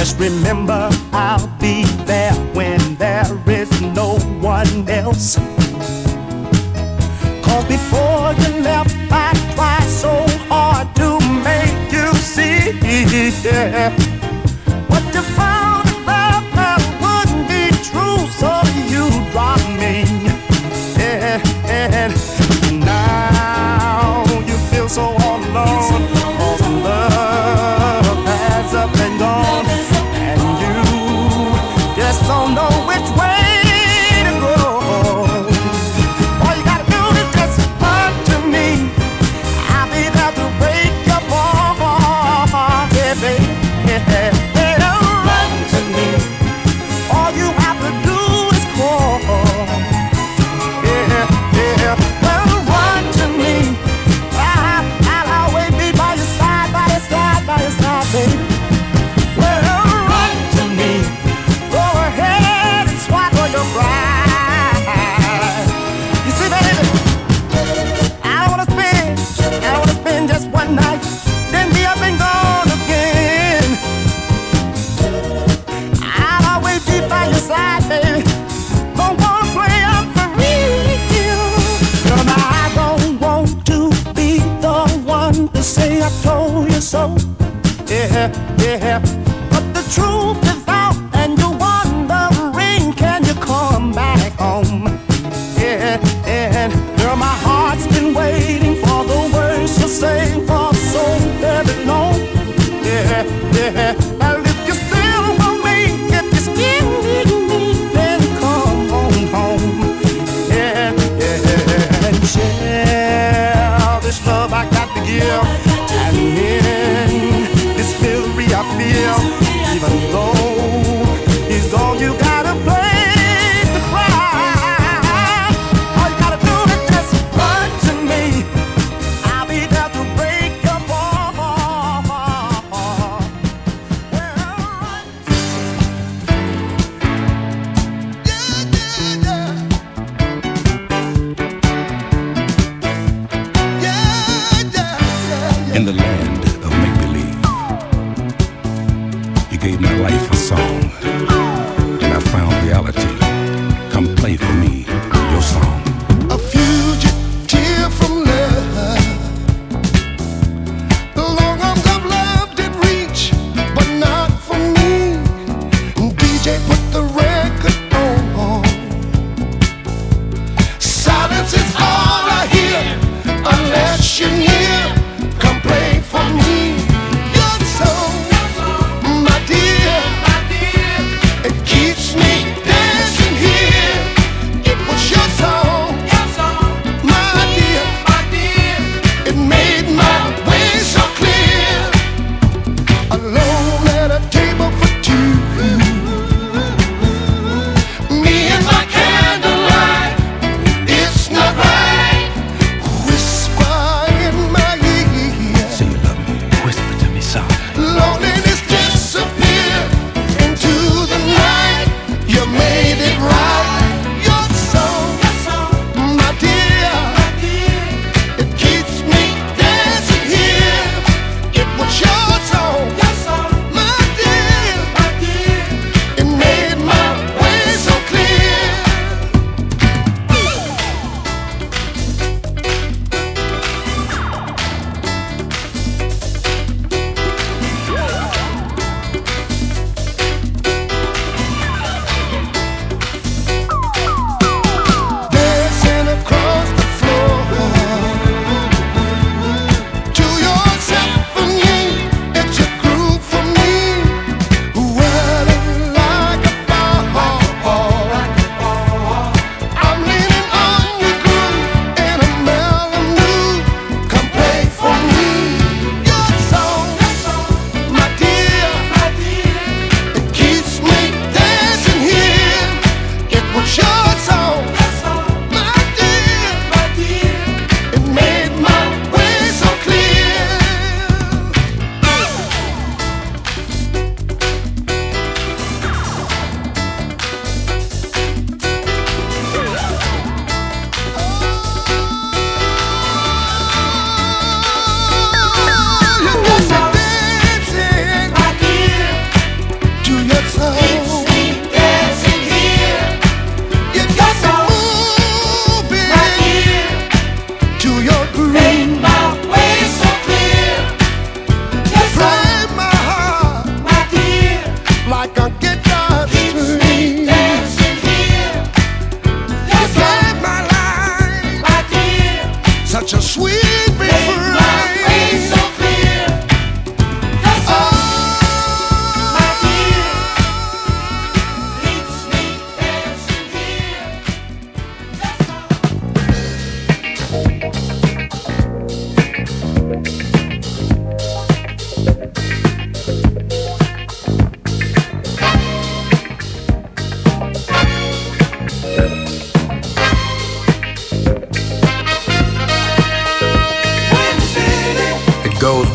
Just remember I'll be there when there is no one else. Cause before you left, I tried so hard to make you see yeah, what you found about love wouldn't be true, so you dropped me. Yeah, and now you feel so hard.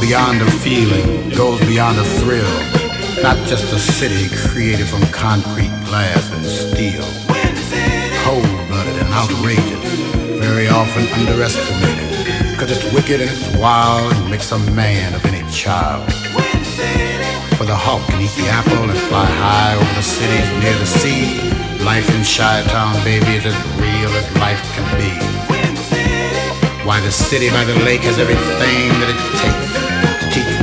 beyond a feeling, goes beyond a thrill. Not just a city created from concrete, glass, and steel. Cold-blooded and outrageous, very often underestimated. Cause it's wicked and it's wild and makes a man of any child. For the hawk can eat the apple and fly high over the cities near the sea. Life in Chi Town, baby, is as real as life can be. Why the city by the lake has everything that it takes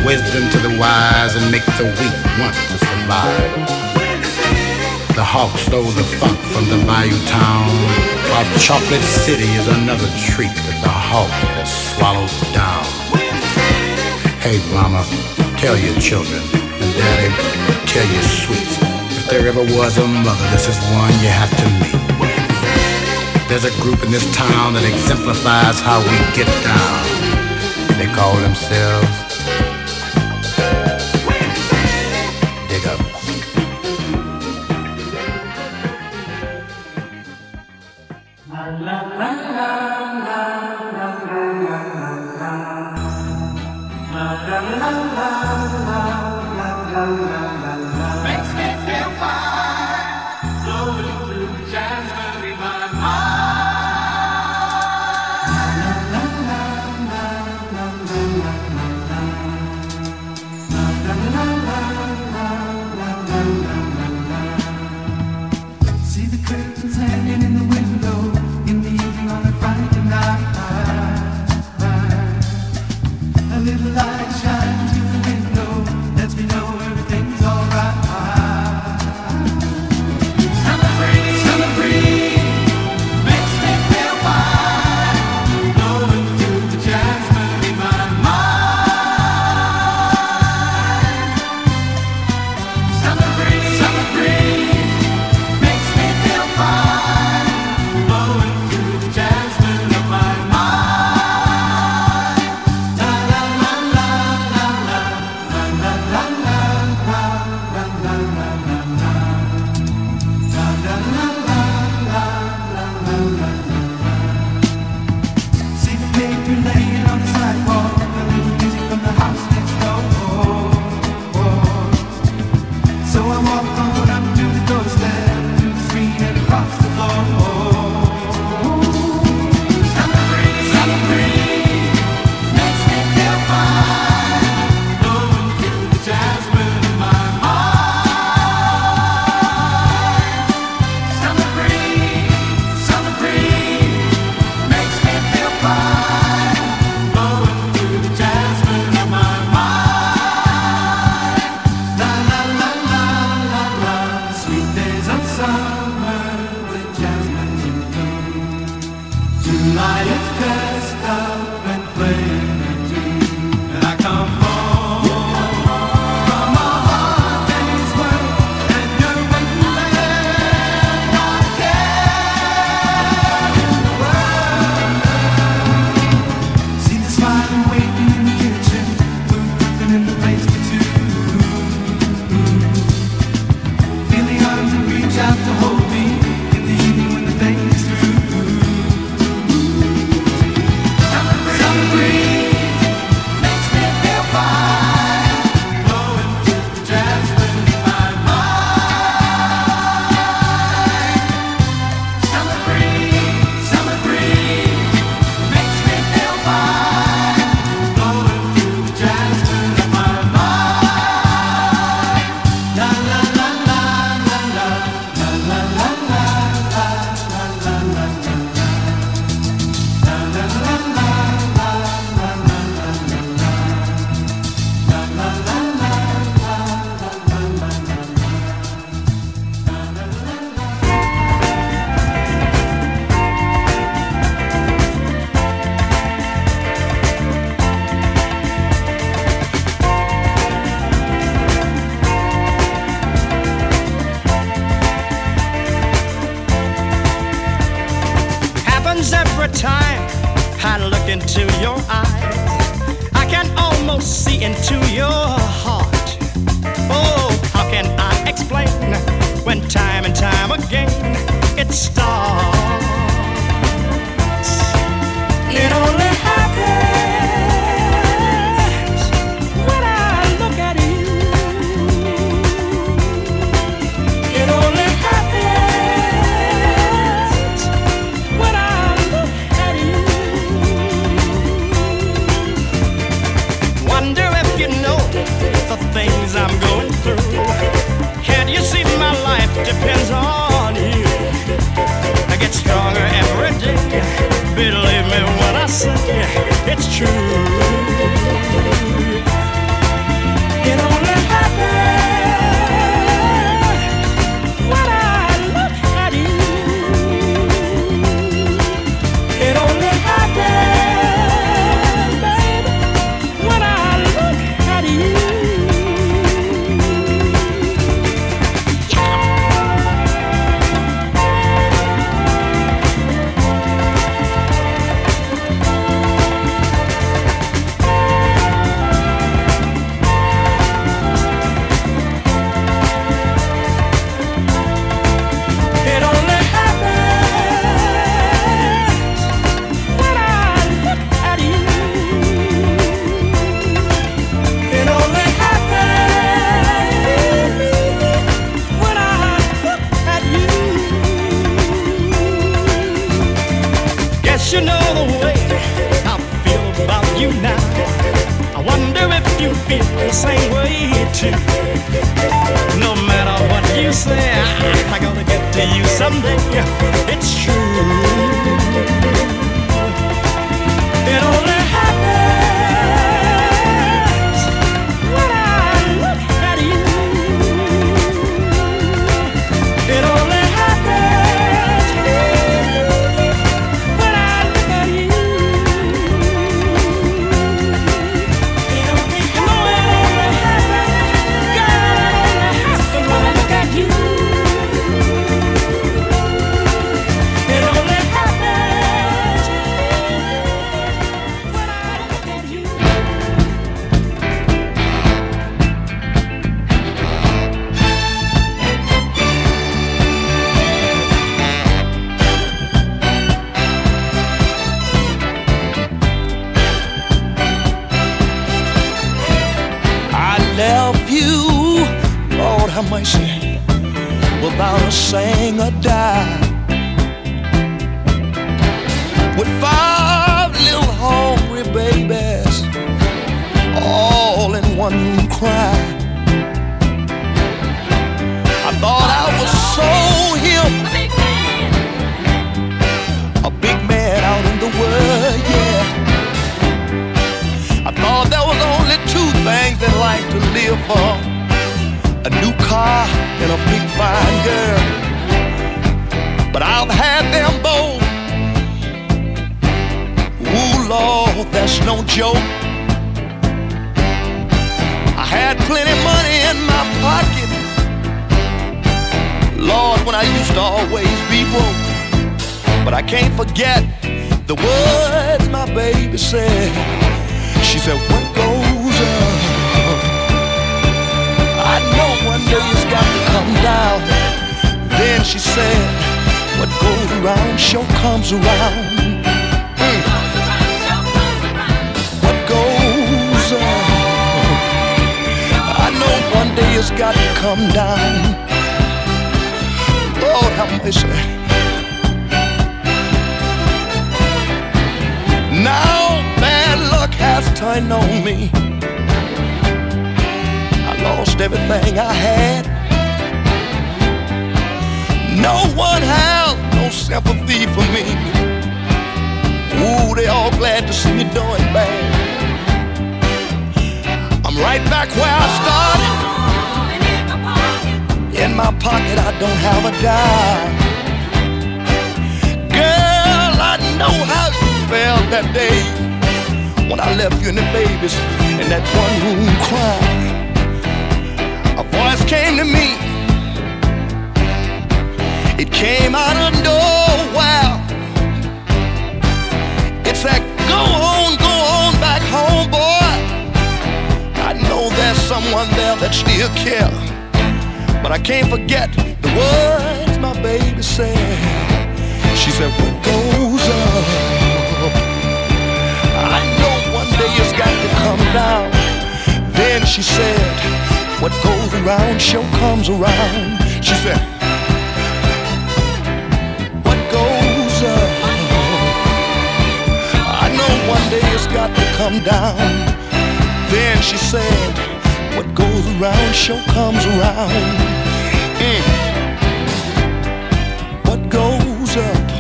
wisdom to the wise and make the weak want to survive. The hawk stole the funk from the bayou town, while Chocolate City is another treat that the hawk has swallowed down. Hey, mama, tell your children, and daddy, tell your sweets. If there ever was a mother, this is one you have to meet. There's a group in this town that exemplifies how we get down. They call themselves it's true. Glad to see me doing bad. I'm right back where I started. In my pocket, I don't have a dime. Girl, I know how you felt that day when I left you and the babies in that one room crying. A voice came to me. It came out of nowhere. It said, Go on, go on back home, boy. I know there's someone there that still cares. But I can't forget the words my baby said. She said, What goes up? I know one day it's got to come down. Then she said, What goes around sure comes around. She said, got to come down. Then she said, What goes around sure comes around. Mm. What goes up?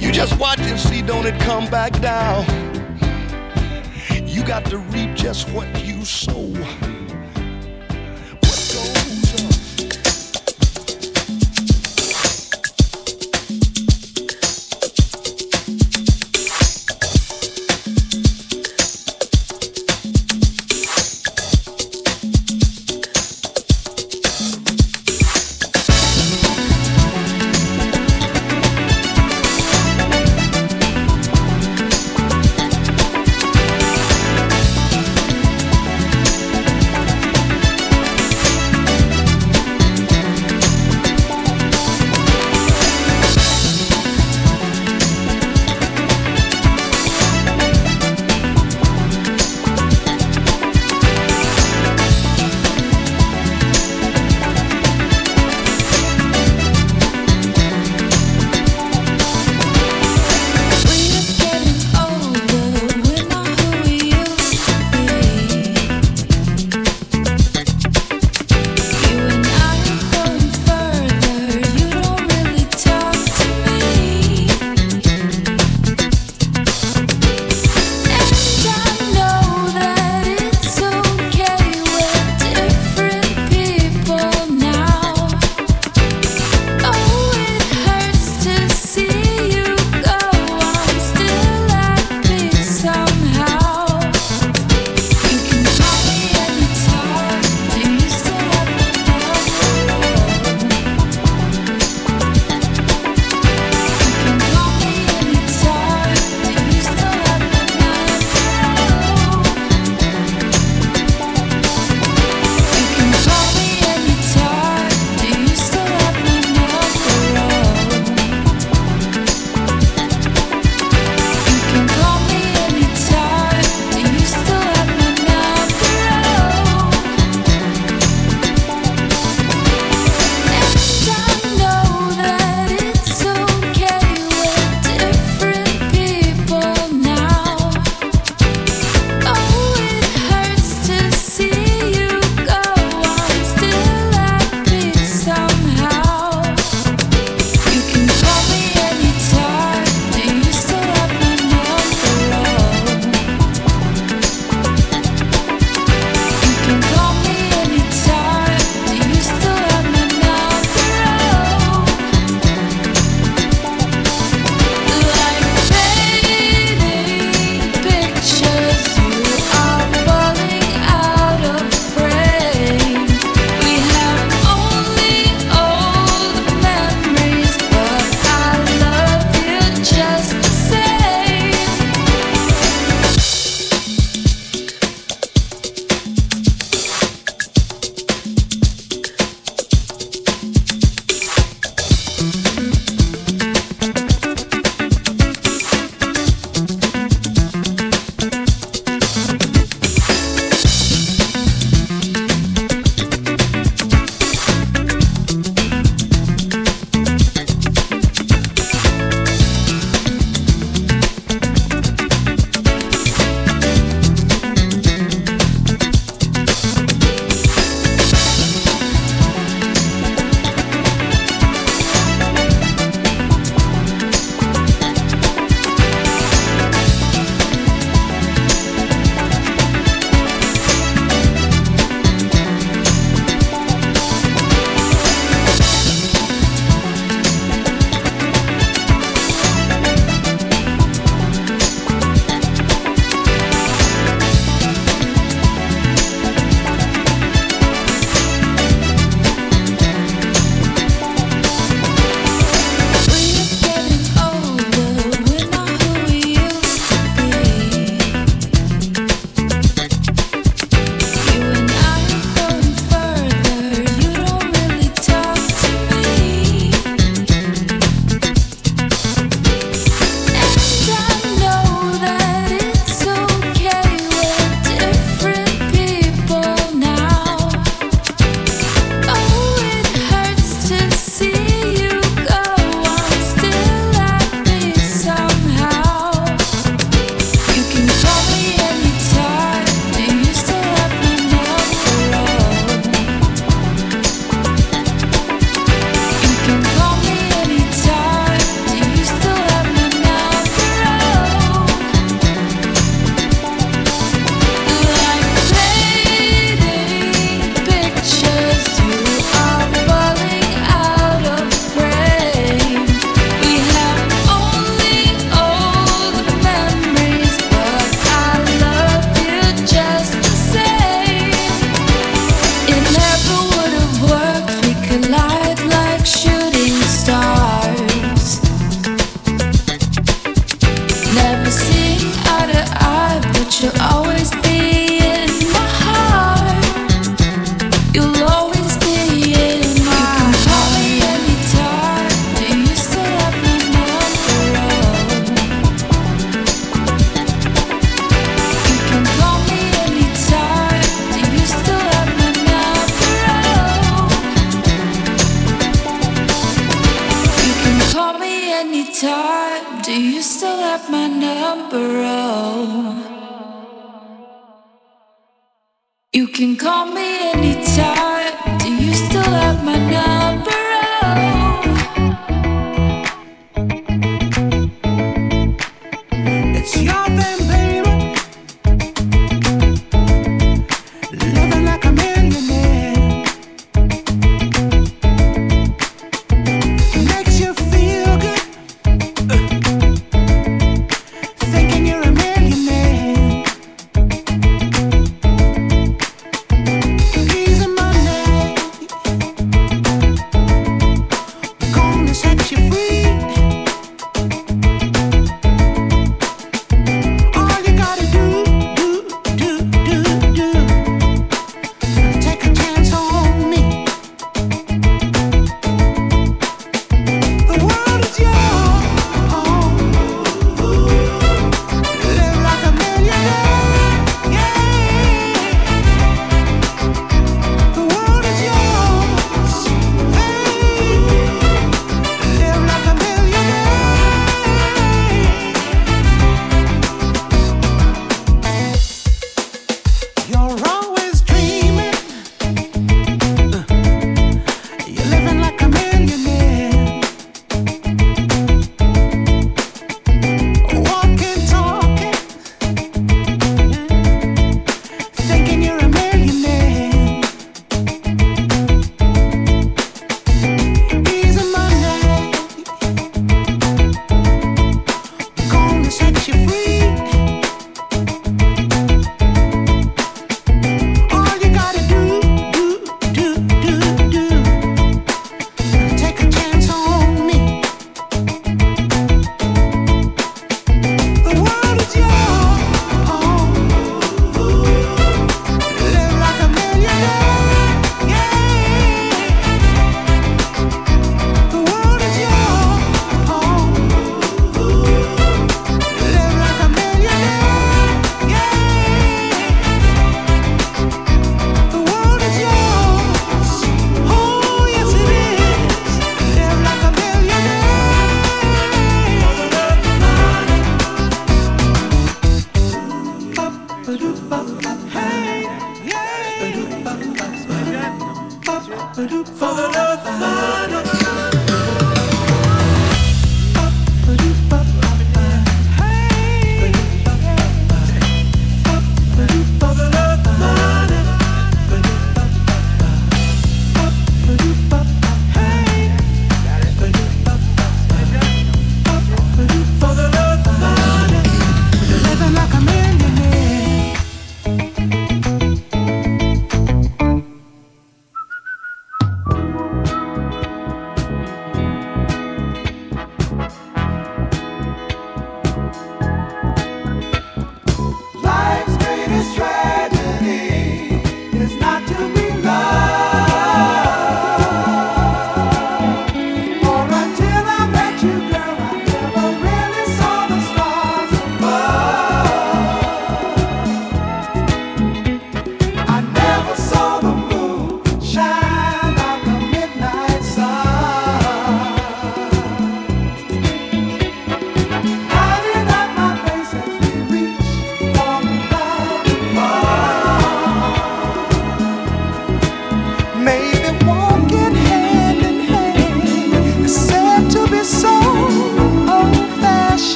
You just watch and see, don't it come back down. You got to reap just what you sow.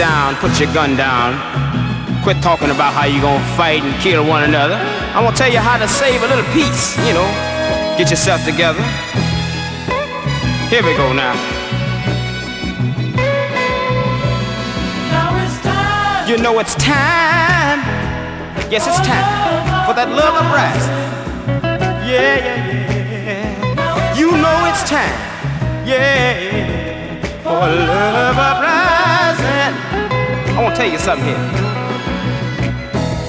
Down, put your gun down. Quit talking about how you're gonna fight and kill one another. I'm gonna tell you how to save a little peace, you know. Get yourself together. Here we go now. You know it's time. Yes, it's time for that love uprising. Yeah, yeah, yeah. You know it's time. Yeah, for love of uprising. I want to tell you something here.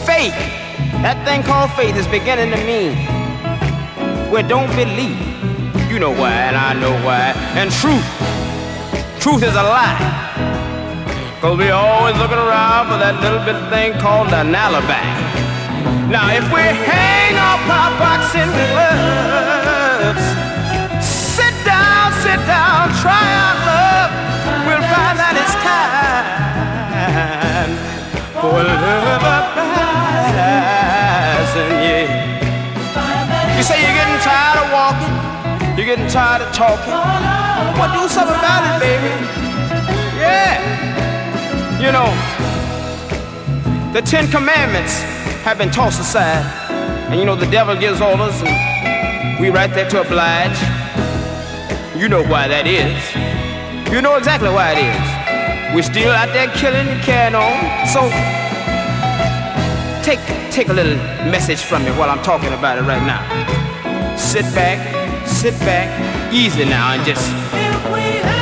Faith, that thing called faith is beginning to mean well, don't believe. You know why, and I know why. And truth, truth is a lie. Cause we always looking around for that little bit thing called an alibi. Now if we hang up our boxing gloves, sit down, sit down, try our love, we'll find that it's time for love uprising, yeah. You say you're getting tired of walking, you're getting tired of talking. Well, do something about it, baby. Yeah. You know, the Ten Commandments have been tossed aside. And you know, the devil gives orders, and we right there to oblige. You know why that is. You know exactly why it is. We're still out there killing and carrying on. So, take, take a little message from me while I'm talking about it right now. Sit back, sit back, easy now, and just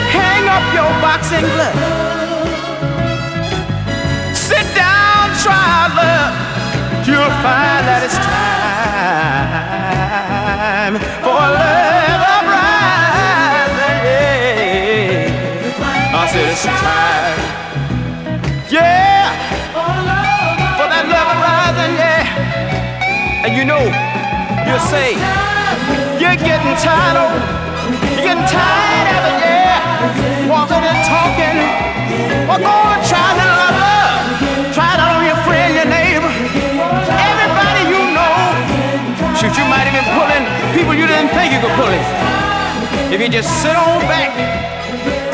hang up your boxing glove. Sit down, try love. You'll find that it's time for love said time. Yeah. For that love uprising, yeah. And you know, you'll say, you're getting tired of. You're getting tired of it, yeah. Walking and talking. Well, go and try a little love. Try it on your friend, your neighbor, everybody you know. Shoot, you might even pull in people you didn't think you could pull in. If you just sit on back,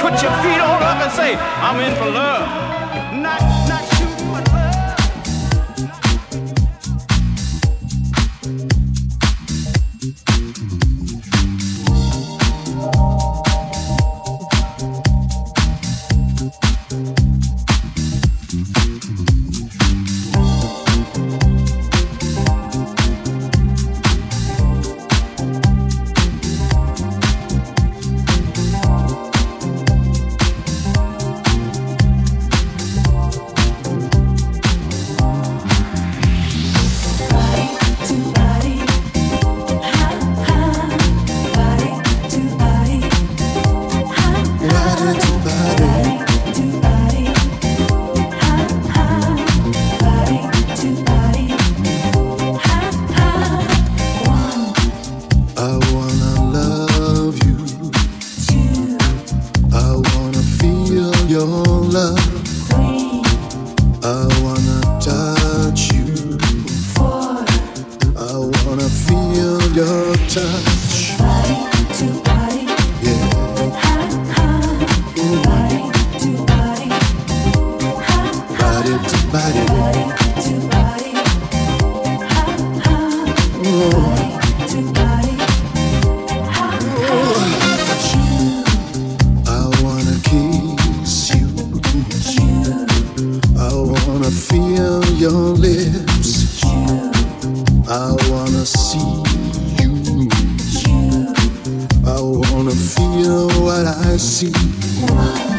put your feet on up and say, I'm in for love. I wanna feel what I see.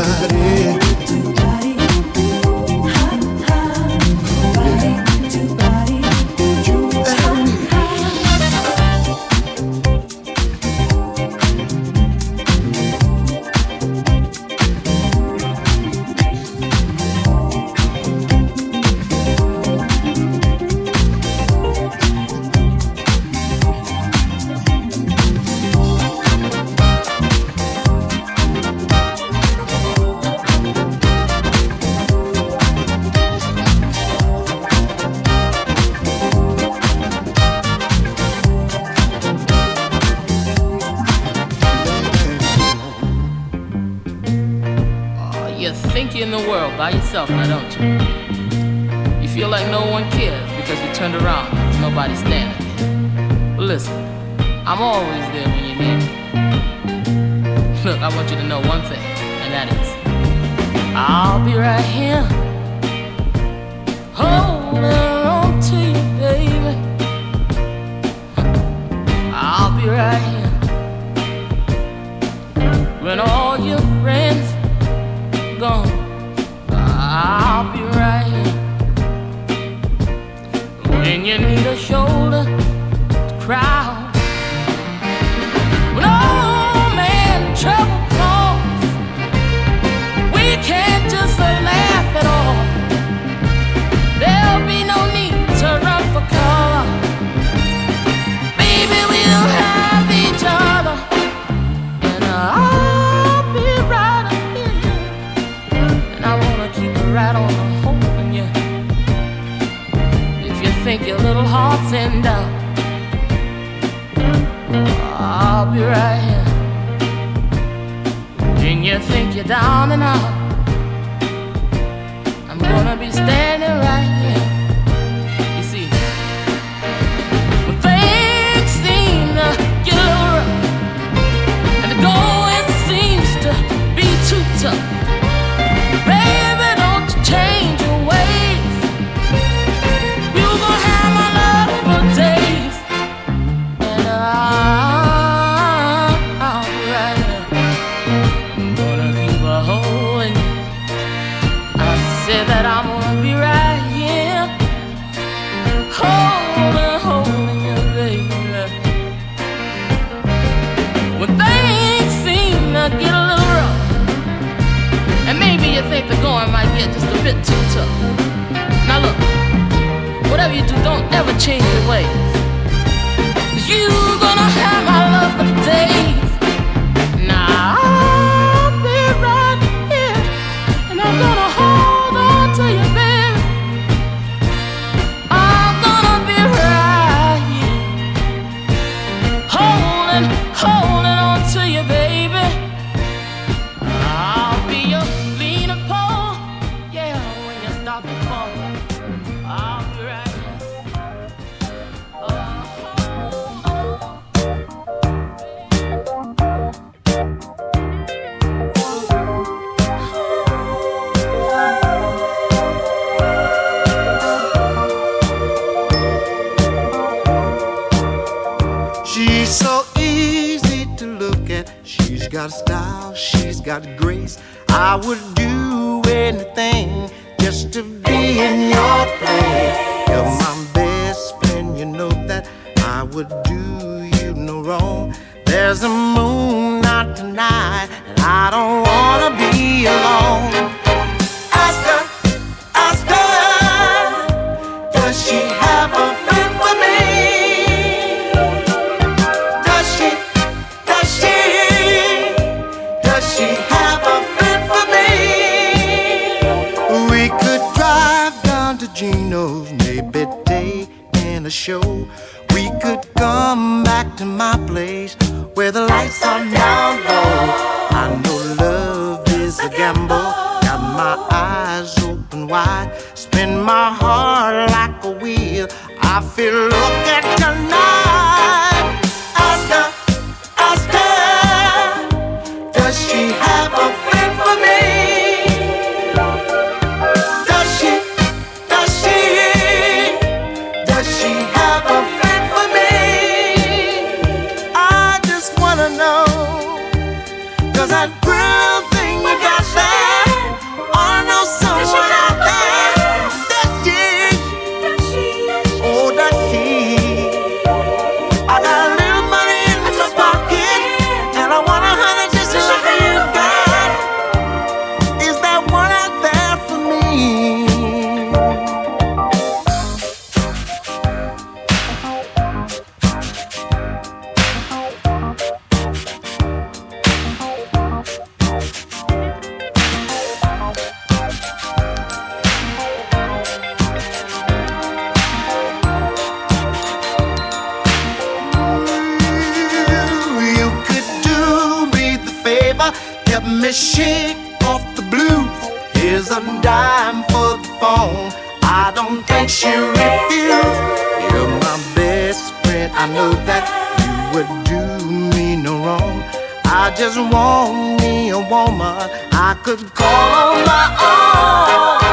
parede down. I'll be right here. And you think you're down and out. I'm gonna be standing right too tough. Now look, whatever you do, don't ever change your ways. Cause you gonna have my would do anything just to be in your place. You're my best friend, you know that I would do you no wrong. There's a moon out tonight, and I don't wanna be alone. Show we could come back to my place where the lights are down low. I know love is a gamble. Got my eyes open wide, spin my heart like a wheel. I feel looking help me shake off the blues. Here's a dime for the phone. I don't think she refused. You're my best friend. I know that you would do me no wrong. I just want me a woman I could call my own.